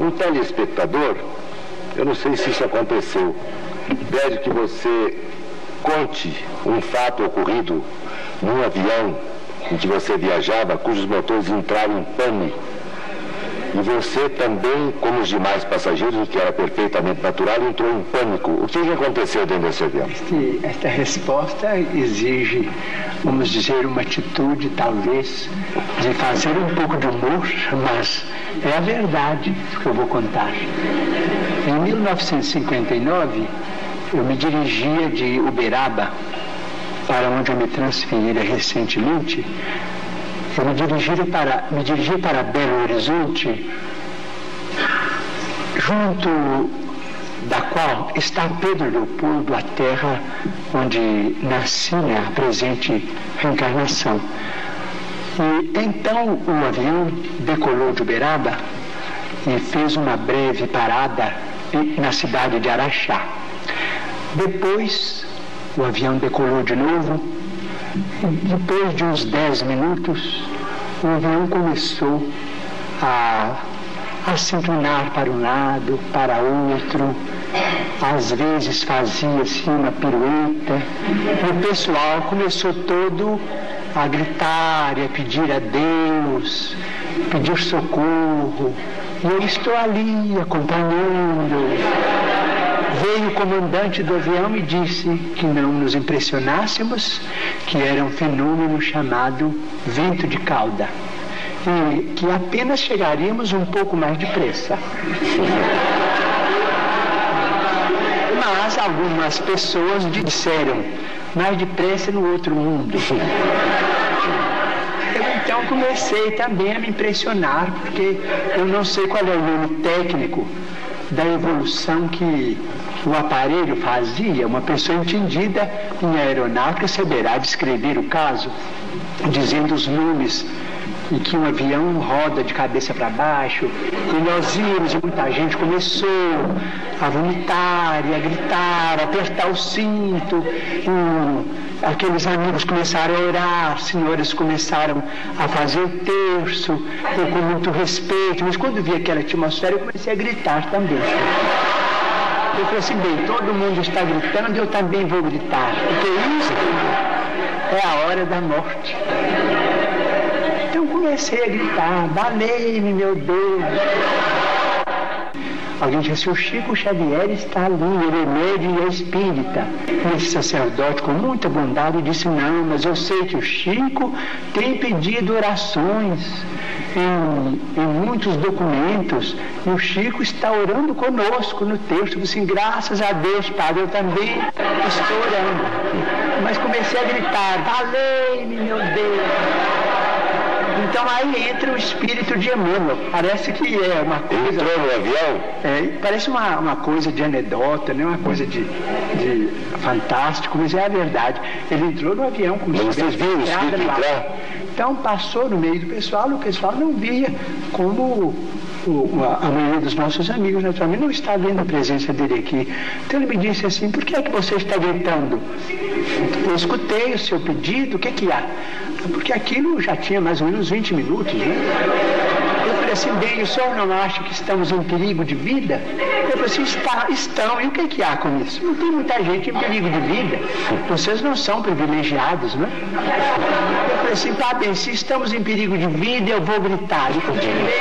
um telespectador, eu não sei se isso aconteceu, pede que você conte um fato ocorrido num avião em que você viajava, cujos motores entraram em pane e você também, como os demais passageiros, o que era perfeitamente natural, entrou em pânico. O que, aconteceu dentro desse avião? Este, esta resposta exige, vamos dizer, uma atitude, talvez, de fazer um pouco de humor, mas é a verdade que eu vou contar. Em 1959, eu me dirigia de Uberaba, para onde eu me transferira recentemente, eu me dirigi para, me dirigi para Belo Horizonte, junto da qual está Pedro Leopoldo, a terra onde nasci na né, presente reencarnação. E então o avião decolou de Uberaba e fez uma breve parada na cidade de Araxá. Depois o avião decolou de novo depois de uns dez minutos, o avião começou a, a se inclinar para um lado, para outro, às vezes fazia-se uma pirueta, e o pessoal começou todo a gritar e a pedir a Deus, pedir socorro, e eu estou ali acompanhando veio o comandante do avião e disse que não nos impressionássemos, que era um fenômeno chamado vento de cauda e que apenas chegaríamos um pouco mais depressa. Mas algumas pessoas disseram mais depressa no outro mundo. Então comecei também a me impressionar, porque eu não sei qual é o nome técnico da evolução que o aparelho fazia, uma pessoa entendida em aeronáutica saberá descrever o caso, dizendo os nomes em que um avião roda de cabeça para baixo, e nós íamos e muita gente começou a vomitar e a gritar, a apertar o cinto, e aqueles amigos começaram a orar, senhores começaram a fazer o terço, eu com muito respeito, mas quando vi aquela atmosfera eu comecei a gritar também. Eu falei assim, bem, todo mundo está gritando, eu também vou gritar, porque isso é a hora da morte. Então comecei a gritar, valei-me, meu Deus. Alguém disse, o Chico Xavier está ali, ele é médium e é espírita. Esse sacerdote, com muita bondade, disse, não, mas eu sei que o Chico tem pedido orações em, em muitos documentos, e o Chico está orando conosco no texto. Assim, graças a Deus, Padre, eu também estou orando. Mas comecei a gritar, valei-me, meu Deus. Então aí entra o espírito de Emmanuel. Parece que é uma coisa. Entrou no avião? É, parece uma, uma coisa de anedota, né? uma coisa de, de fantástico, mas é a verdade. Ele entrou no avião com Mas vocês viram o espírito entrar? Então passou no meio do pessoal, o pessoal não via como o, a, a, maioria dos nossos amigos, naturalmente, não está vendo a presença dele aqui. Então ele me disse assim, por que é que você está gritando? Eu escutei o seu pedido, o que é que há? Porque aquilo já tinha mais ou menos 20 minutos, né? Eu falei assim, bem, o senhor não acha que estamos em perigo de vida? Eu falei assim, está, estão, e o que, é que há com isso? Não tem muita gente em perigo de vida. Vocês não são privilegiados, né? Eu falei assim, tá bem, se estamos em perigo de vida, eu vou gritar. E continuei,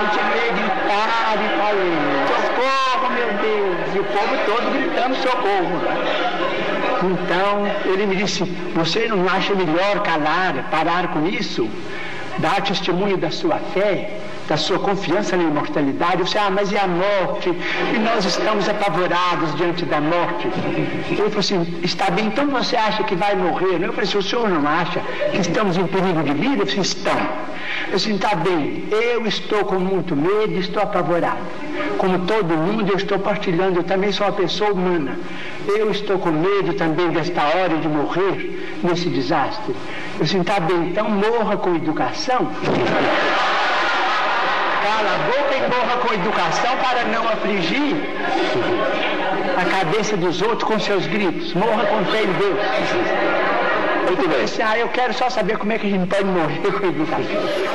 continuei a gritar e falei, socorro, meu Deus! E o povo todo gritando socorro. Né? Então ele me disse: Você não acha melhor calar, parar com isso? Dar testemunho da sua fé? da sua confiança na imortalidade. Você, ah, mas e a morte? E nós estamos apavorados diante da morte. Ele falou assim, está bem, então você acha que vai morrer? Eu falei assim, o senhor não acha que estamos em perigo de vida? Eu falei, estão. Eu disse, está bem, eu estou com muito medo, estou apavorado. Como todo mundo, eu estou partilhando, eu também sou uma pessoa humana. Eu estou com medo também desta hora de morrer nesse desastre. Eu disse, está bem, então morra com educação cala a boca e morra com educação para não afligir a cabeça dos outros com seus gritos. Morra com fé em Deus. Muito bem. Ah, eu quero só saber como é que a gente pode morrer com educação.